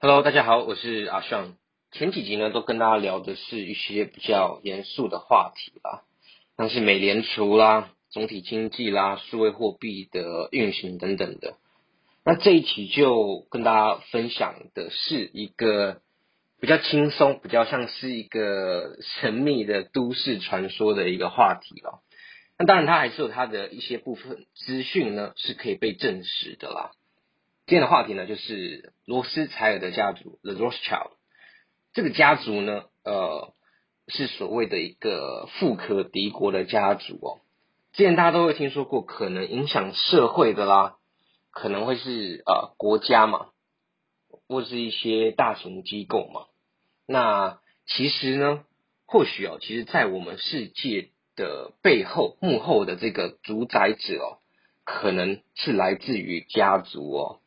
Hello，大家好，我是阿尚。前几集呢，都跟大家聊的是一些比较严肃的话题啦，像是美联储啦、总体经济啦、数位货币的运行等等的。那这一期就跟大家分享的是一个比较轻松、比较像是一个神秘的都市传说的一个话题了。那当然，它还是有它的一些部分资讯呢，是可以被证实的啦。今天的话题呢，就是罗斯柴尔德家族 （The Rothschild）。这个家族呢，呃，是所谓的一个富可敌国的家族哦。之前大家都会听说过，可能影响社会的啦，可能会是呃国家嘛，或是一些大型机构嘛。那其实呢，或许哦，其实在我们世界的背后幕后的这个主宰者哦，可能是来自于家族哦。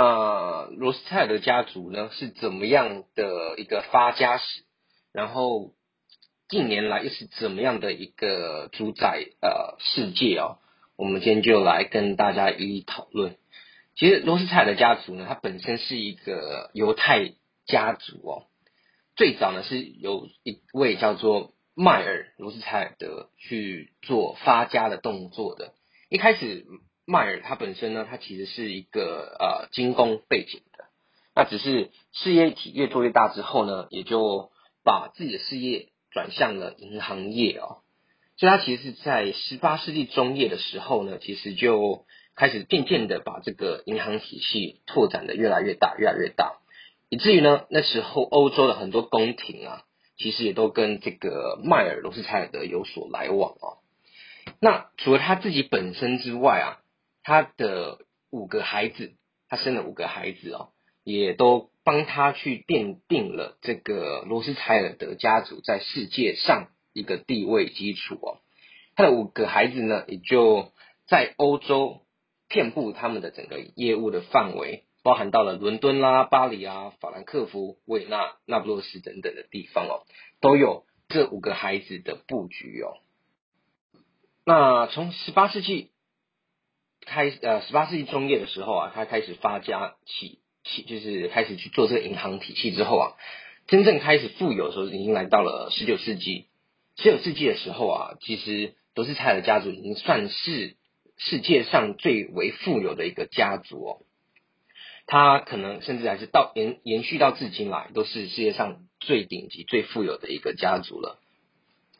呃，罗斯泰尔的家族呢是怎么样的一个发家史？然后近年来又是怎么样的一个主宰呃世界哦？我们今天就来跟大家一一讨论。其实罗斯泰尔的家族呢，它本身是一个犹太家族哦。最早呢是由一位叫做迈尔罗斯泰尔德去做发家的动作的。一开始。迈尔他本身呢，他其实是一个呃精工背景的，那只是事业体越做越大之后呢，也就把自己的事业转向了银行业哦，所以他其实是在十八世纪中叶的时候呢，其实就开始渐渐的把这个银行体系拓展的越来越大，越来越大，以至于呢那时候欧洲的很多宫廷啊，其实也都跟这个迈尔罗斯柴尔德有所来往哦。那除了他自己本身之外啊。他的五个孩子，他生了五个孩子哦，也都帮他去奠定了这个罗斯柴尔德家族在世界上一个地位基础哦。他的五个孩子呢，也就在欧洲遍布他们的整个业务的范围，包含到了伦敦啦、巴黎啊、法兰克福、维也纳、那不勒斯等等的地方哦，都有这五个孩子的布局哦。那从十八世纪。开呃，十八世纪中叶的时候啊，他开始发家起起，就是开始去做这个银行体系之后啊，真正开始富有的时候，已经来到了十九世纪。十九世纪的时候啊，其实罗斯柴尔家族已经算是世界上最为富有的一个家族哦。他可能甚至还是到延延续到至今来，都是世界上最顶级、最富有的一个家族了。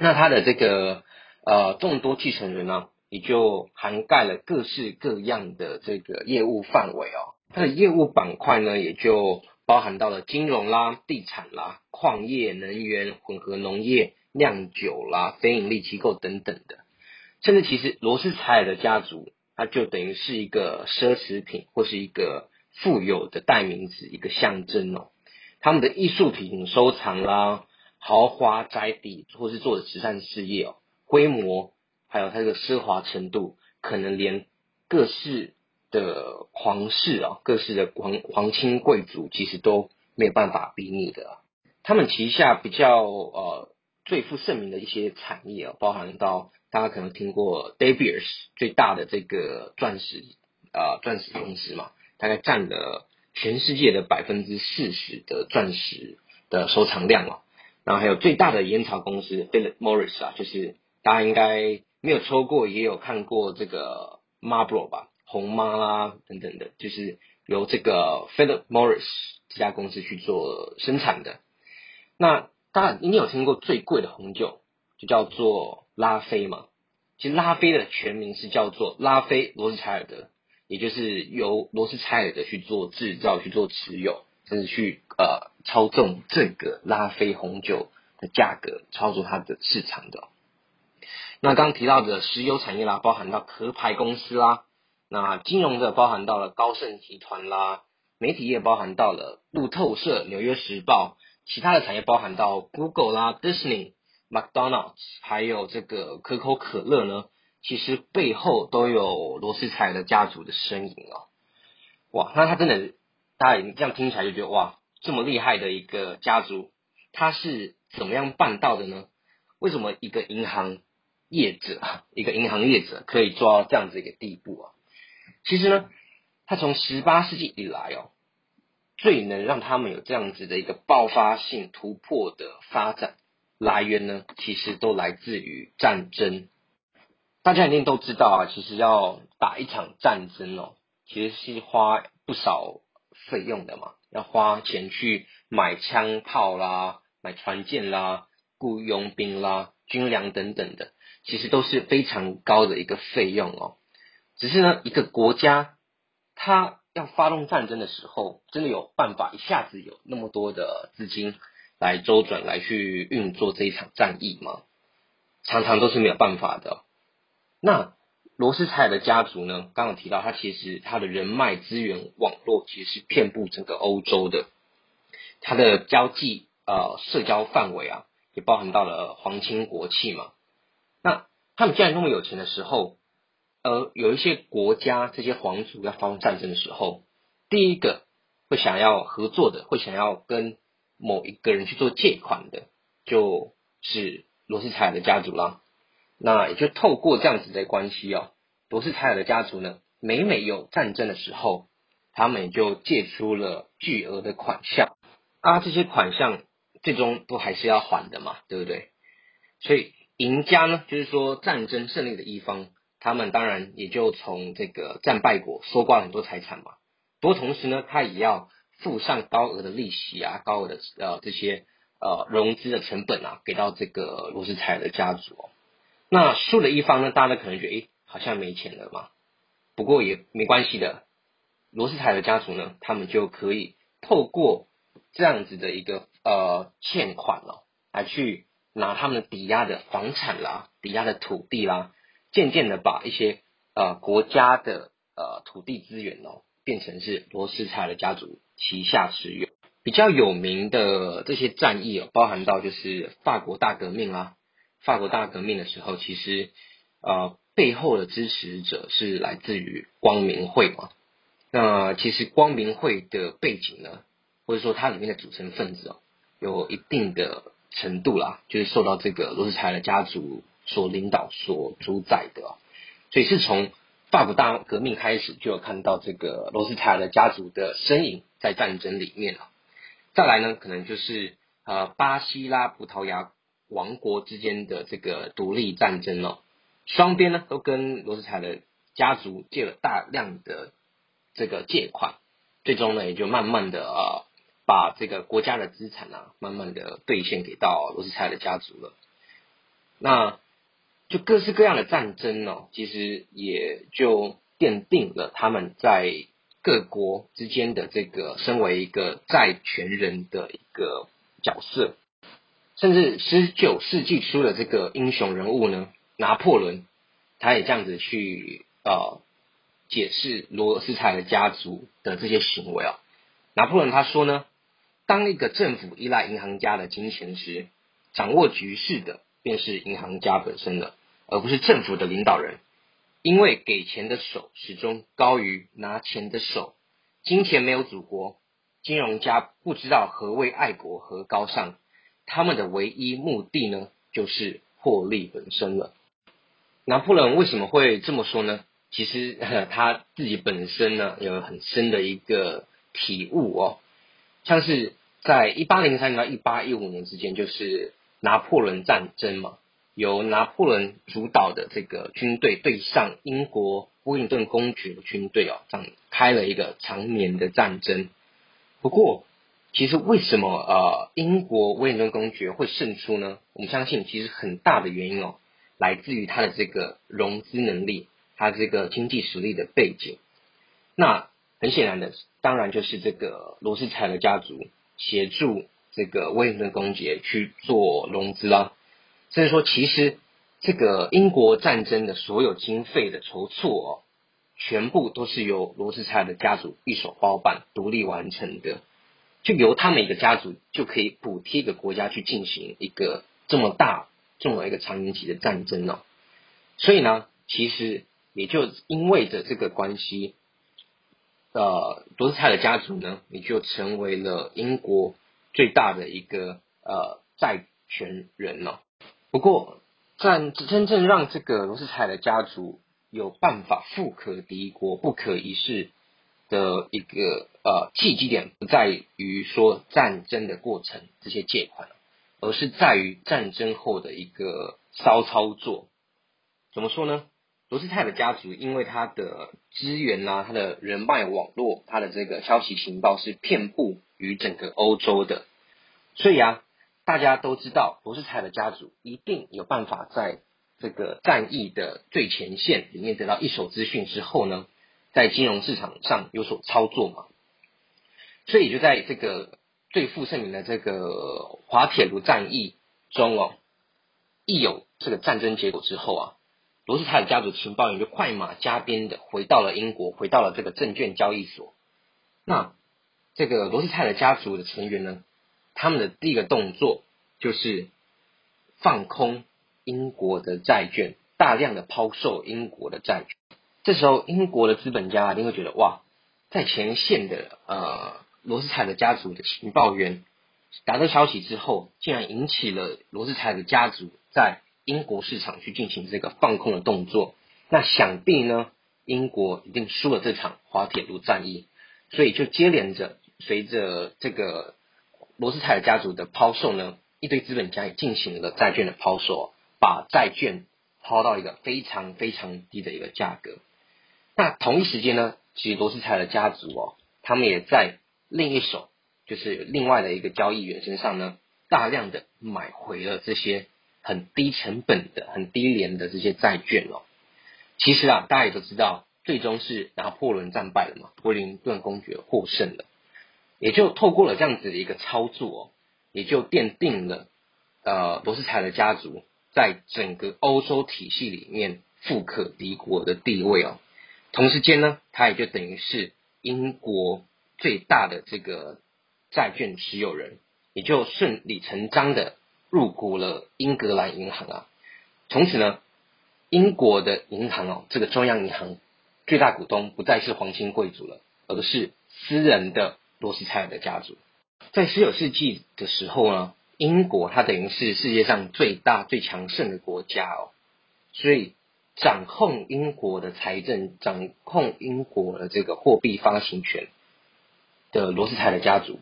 那他的这个呃众多继承人呢？也就涵盖了各式各样的这个业务范围哦，它的业务板块呢，也就包含到了金融啦、地产啦、矿业、能源、混合农业、酿酒啦、非盈利机构等等的，甚至其实罗斯柴尔的家族，它就等于是一个奢侈品或是一个富有的代名词，一个象征哦。他们的艺术品收藏啦、豪华宅邸或是做的慈善事业哦，规模。还有它的奢华程度，可能连各式的皇室啊，各式的皇皇亲贵族，其实都没有办法比拟的。他们旗下比较呃最负盛名的一些产业啊，包含到大家可能听过 De Beers 最大的这个钻石啊钻石公司嘛，大概占了全世界的百分之四十的钻石的收藏量啊。然后还有最大的烟草公司 Philip Morris 啊，就是大家应该。没有抽过，也有看过这个 Marlboro 吧，红妈啦等等的，就是由这个 Philip Morris 这家公司去做生产的。那当然，你有听过最贵的红酒，就叫做拉菲嘛。其实拉菲的全名是叫做拉菲罗斯柴尔德，也就是由罗斯柴尔德去做制造、去做持有，甚至去呃操纵这个拉菲红酒的价格，操作它的市场的。那刚提到的石油产业啦，包含到壳牌公司啦；那金融的包含到了高盛集团啦；媒体业包含到了路透社、纽约时报；其他的产业包含到 Google 啦、Disney、McDonald's，还有这个可口可乐呢。其实背后都有罗斯柴尔德家族的身影哦。哇，那他真的，大家这样听起来就觉得哇，这么厉害的一个家族，他是怎么样办到的呢？为什么一个银行？业者，一个银行业者可以做到这样子一个地步啊。其实呢，他从十八世纪以来哦，最能让他们有这样子的一个爆发性突破的发展来源呢，其实都来自于战争。大家一定都知道啊，其实要打一场战争哦，其实是花不少费用的嘛，要花钱去买枪炮啦、买船舰啦、雇佣兵啦、军粮等等的，其实都是非常高的一个费用哦。只是呢，一个国家它。要发动战争的时候，真的有办法一下子有那么多的资金来周转来去运作这一场战役吗？常常都是没有办法的。那罗斯柴尔的家族呢？刚刚提到，他其实他的人脉资源网络其实是遍布整个欧洲的，他的交际呃社交范围啊，也包含到了皇亲国戚嘛。那他们既然那么有钱的时候，呃有一些国家，这些皇族要发动战争的时候，第一个会想要合作的，会想要跟某一个人去做借款的，就是罗斯柴尔的家族啦。那也就透过这样子的关系哦，罗斯柴尔的家族呢，每每有战争的时候，他们也就借出了巨额的款项啊，这些款项最终都还是要还的嘛，对不对？所以赢家呢，就是说战争胜利的一方。他们当然也就从这个战败国收刮了很多财产嘛，不过同时呢，他也要付上高额的利息啊，高额的呃这些呃融资的成本啊，给到这个罗斯柴尔的家族。哦那输的一方呢，大家可能觉得诶，好像没钱了嘛，不过也没关系的，罗斯柴尔的家族呢，他们就可以透过这样子的一个呃欠款了，来去拿他们抵押的房产啦，抵押的土地啦。渐渐的把一些呃国家的呃土地资源哦，变成是罗斯柴尔家族旗下持有。比较有名的这些战役哦，包含到就是法国大革命啦。法国大革命的时候，其实呃背后的支持者是来自于光明会嘛。那其实光明会的背景呢，或者说它里面的组成分子哦，有一定的程度啦，就是受到这个罗斯柴尔家族。所领导、所主宰的，所以是从法国大革命开始就有看到这个罗斯柴尔的家族的身影在战争里面了。再来呢，可能就是呃巴西拉葡萄牙王国之间的这个独立战争了，双边呢都跟罗斯柴尔家族借了大量的这个借款，最终呢也就慢慢的呃把这个国家的资产啊慢慢的兑现给到罗斯柴尔的家族了。那就各式各样的战争哦，其实也就奠定了他们在各国之间的这个身为一个债权人的一个角色，甚至十九世纪初的这个英雄人物呢，拿破仑，他也这样子去呃解释罗斯柴尔家族的这些行为啊。拿破仑他说呢，当一个政府依赖银行家的金钱时，掌握局势的。便是银行家本身了，而不是政府的领导人，因为给钱的手始终高于拿钱的手。金钱没有祖国，金融家不知道何谓爱国和高尚，他们的唯一目的呢，就是获利本身了。拿破仑为什么会这么说呢？其实 他自己本身呢，有很深的一个体悟哦，像是在一八零三年到一八一五年之间，就是。拿破仑战争嘛，由拿破仑主导的这个军队对上英国威灵顿公爵的军队哦，展开了一个长年的战争。不过，其实为什么呃英国威灵顿公爵会胜出呢？我们相信，其实很大的原因哦，来自于他的这个融资能力，他这个经济实力的背景。那很显然的，当然就是这个罗斯柴尔家族协助。这个威灵顿公爵去做融资啦，甚至说，其实这个英国战争的所有经费的筹措哦，全部都是由罗斯柴尔的家族一手包办、独立完成的，就由他们一个家族就可以补贴一个国家去进行一个这么大、这么一个长年期的战争哦。所以呢，其实也就因为着这个关系，呃，罗斯柴尔家族呢，也就成为了英国。最大的一个呃债权人了。不过，在真正让这个罗斯柴尔家族有办法富可敌国、不可一世的一个呃契机点不在于说战争的过程这些借款，而是在于战争后的一个骚操作。怎么说呢？罗斯泰的家族因为他的资源呐，他的人脉网络，他的这个消息情报是遍布于整个欧洲的，所以啊，大家都知道罗斯泰的家族一定有办法在这个战役的最前线里面得到一手资讯之后呢，在金融市场上有所操作嘛，所以就在这个最负盛名的这个滑铁卢战役中哦，一有这个战争结果之后啊。罗斯泰尔家族情报员就快马加鞭的回到了英国，回到了这个证券交易所。那这个罗斯泰尔家族的成员呢，他们的第一个动作就是放空英国的债券，大量的抛售英国的债券。这时候，英国的资本家一定会觉得，哇，在前线的呃罗斯泰尔家族的情报员达到消息之后，竟然引起了罗斯泰尔家族在。英国市场去进行这个放空的动作，那想必呢，英国一定输了这场滑铁卢战役，所以就接连着随着这个罗斯柴尔家族的抛售呢，一堆资本家也进行了债券的抛售，把债券抛到一个非常非常低的一个价格。那同一时间呢，其实罗斯柴尔家族哦，他们也在另一手，就是另外的一个交易员身上呢，大量的买回了这些。很低成本的、很低廉的这些债券哦，其实啊，大家也都知道，最终是拿破仑战败了嘛，柏林顿公爵获胜了，也就透过了这样子的一个操作，也就奠定了呃罗斯柴尔家族在整个欧洲体系里面富可敌国的地位哦。同时间呢，他也就等于是英国最大的这个债券持有人，也就顺理成章的。入股了英格兰银行啊，从此呢，英国的银行哦，这个中央银行最大股东不再是皇亲贵族了，而是私人的罗斯柴尔德家族。在十九世纪的时候呢，英国它等于是世界上最大最强盛的国家哦，所以掌控英国的财政、掌控英国的这个货币发行权的罗斯柴尔德家族，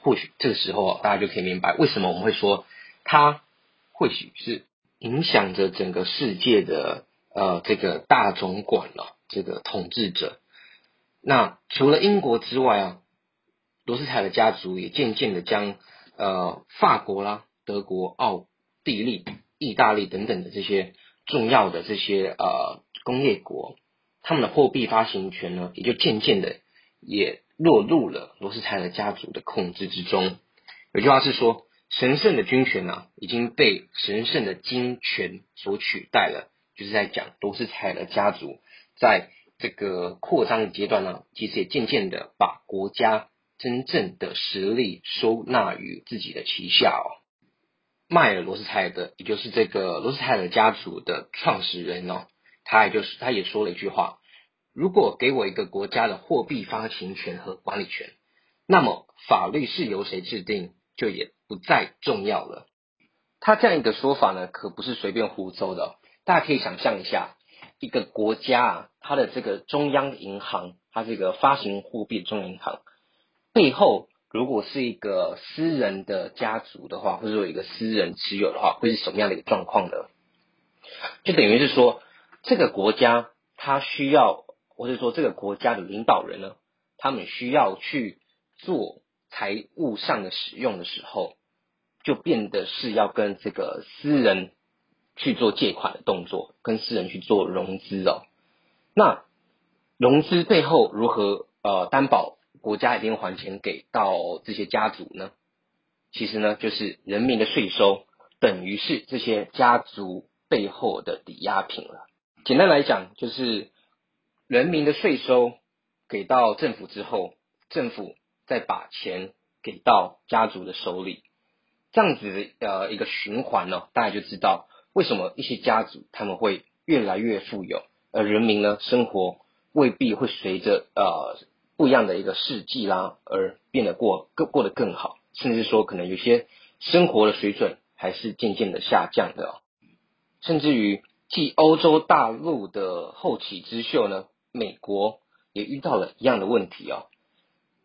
或许这个时候大家就可以明白为什么我们会说。它或许是影响着整个世界的呃这个大总管了，这个统治者。那除了英国之外啊，罗斯柴的家族也渐渐的将呃法国啦、德国、奥地利、意大利等等的这些重要的这些呃工业国，他们的货币发行权呢，也就渐渐的也落入了罗斯柴的家族的控制之中。有句话是说。神圣的军权呢，已经被神圣的金权所取代了。就是在讲罗斯柴尔家族在这个扩张的阶段呢，其实也渐渐的把国家真正的实力收纳于自己的旗下哦。迈尔罗斯柴尔德，也就是这个罗斯柴尔家族的创始人哦，他也就是他也说了一句话：如果给我一个国家的货币发行权和管理权，那么法律是由谁制定？就也不再重要了。他这样一个说法呢，可不是随便胡诌的。大家可以想象一下，一个国家啊，它的这个中央银行，它这个发行货币中央银行背后，如果是一个私人的家族的话，或者说一个私人持有的话，会是什么样的一个状况呢？就等于是说，这个国家它需要，或者说这个国家的领导人呢，他们需要去做。财务上的使用的时候，就变得是要跟这个私人去做借款的动作，跟私人去做融资哦。那融资背后如何呃担保国家一定还钱给到这些家族呢？其实呢，就是人民的税收等于是这些家族背后的抵押品了。简单来讲，就是人民的税收给到政府之后，政府。再把钱给到家族的手里，这样子的呃一个循环呢，大家就知道为什么一些家族他们会越来越富有，而人民呢生活未必会随着呃不一样的一个世纪啦而变得过更过得更好，甚至说可能有些生活的水准还是渐渐的下降的，甚至于继欧洲大陆的后起之秀呢，美国也遇到了一样的问题哦。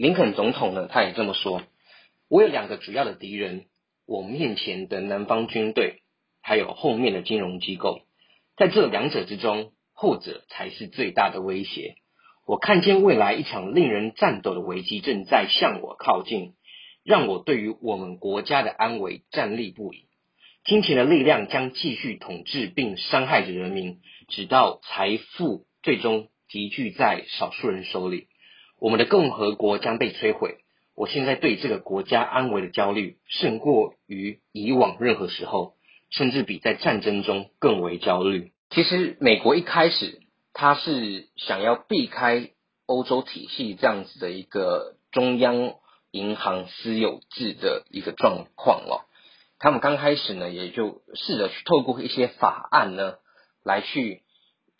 林肯总统呢，他也这么说：我有两个主要的敌人，我面前的南方军队，还有后面的金融机构，在这两者之中，后者才是最大的威胁。我看见未来一场令人颤抖的危机正在向我靠近，让我对于我们国家的安危站立不已。金钱的力量将继续统治并伤害着人民，直到财富最终集聚在少数人手里，我们的共和国将被摧毁。我现在对这个国家安危的焦虑，胜过于以往任何时候，甚至比在战争中更为焦虑。其实，美国一开始。他是想要避开欧洲体系这样子的一个中央银行私有制的一个状况哦。他们刚开始呢，也就试着去透过一些法案呢，来去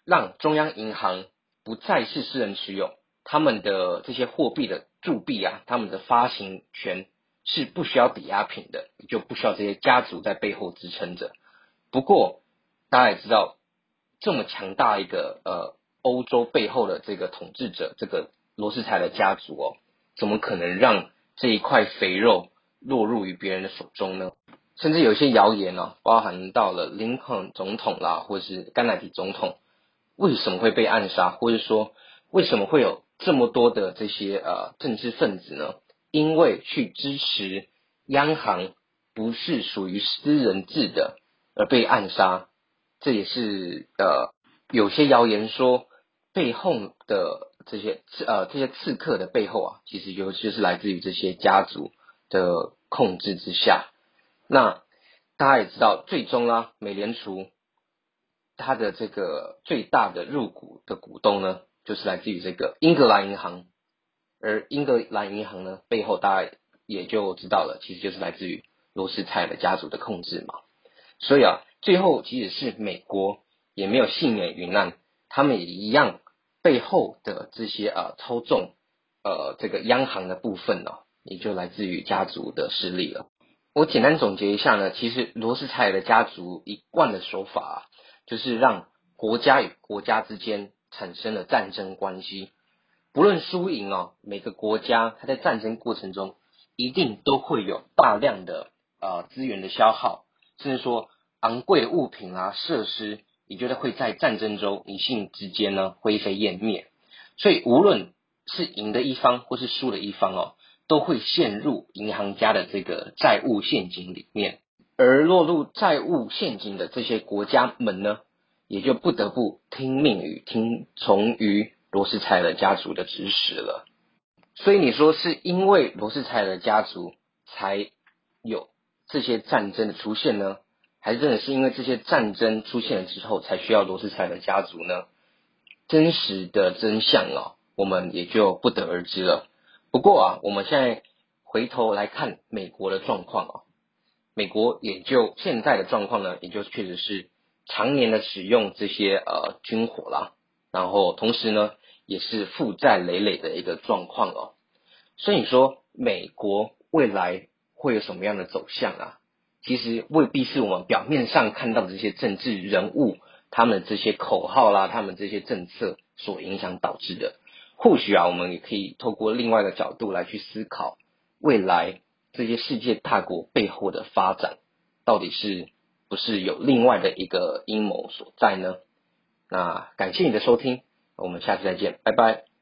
让中央银行不再是私人持有，他们的这些货币的铸币啊，他们的发行权是不需要抵押品的，就不需要这些家族在背后支撑着。不过大家也知道。这么强大一个呃欧洲背后的这个统治者，这个罗斯柴的家族哦，怎么可能让这一块肥肉落入于别人的手中呢？甚至有一些谣言呢，包含到了林肯总统啦，或者是甘乃迪总统，为什么会被暗杀，或者说为什么会有这么多的这些呃政治分子呢？因为去支持央行不是属于私人制的而被暗杀。这也是呃，有些谣言说背后的这些刺呃这些刺客的背后啊，其实尤其是来自于这些家族的控制之下。那大家也知道，最终啊，美联储它的这个最大的入股的股东呢，就是来自于这个英格兰银行。而英格兰银行呢，背后大家也就知道了，其实就是来自于罗斯柴的家族的控制嘛。所以啊。最后，即使是美国也没有幸免于难，他们也一样背后的这些呃操纵呃这个央行的部分呢，也就来自于家族的势力了。我简单总结一下呢，其实罗斯柴尔的家族一贯的手法啊，就是让国家与国家之间产生了战争关系，不论输赢哦，每个国家它在战争过程中一定都会有大量的呃资源的消耗，甚至说。昂贵物品啊，设施，你觉得会在战争中一瞬之间呢灰飞烟灭。所以无论是赢的一方或是输的一方哦，都会陷入银行家的这个债务陷阱里面。而落入债务陷阱的这些国家们呢，也就不得不听命于听从于罗斯柴尔家族的指使了。所以你说是因为罗斯柴尔家族才有这些战争的出现呢？还是真的是因为这些战争出现了之后，才需要罗斯柴尔家族呢？真实的真相啊，我们也就不得而知了。不过啊，我们现在回头来看美国的状况啊，美国也就现在的状况呢，也就确实是常年的使用这些呃军火啦，然后同时呢，也是负债累累的一个状况哦。所以说，美国未来会有什么样的走向啊？其实未必是我们表面上看到的这些政治人物，他们这些口号啦，他们这些政策所影响导致的。或许啊，我们也可以透过另外的角度来去思考，未来这些世界大国背后的发展，到底是不是有另外的一个阴谋所在呢？那感谢你的收听，我们下次再见，拜拜。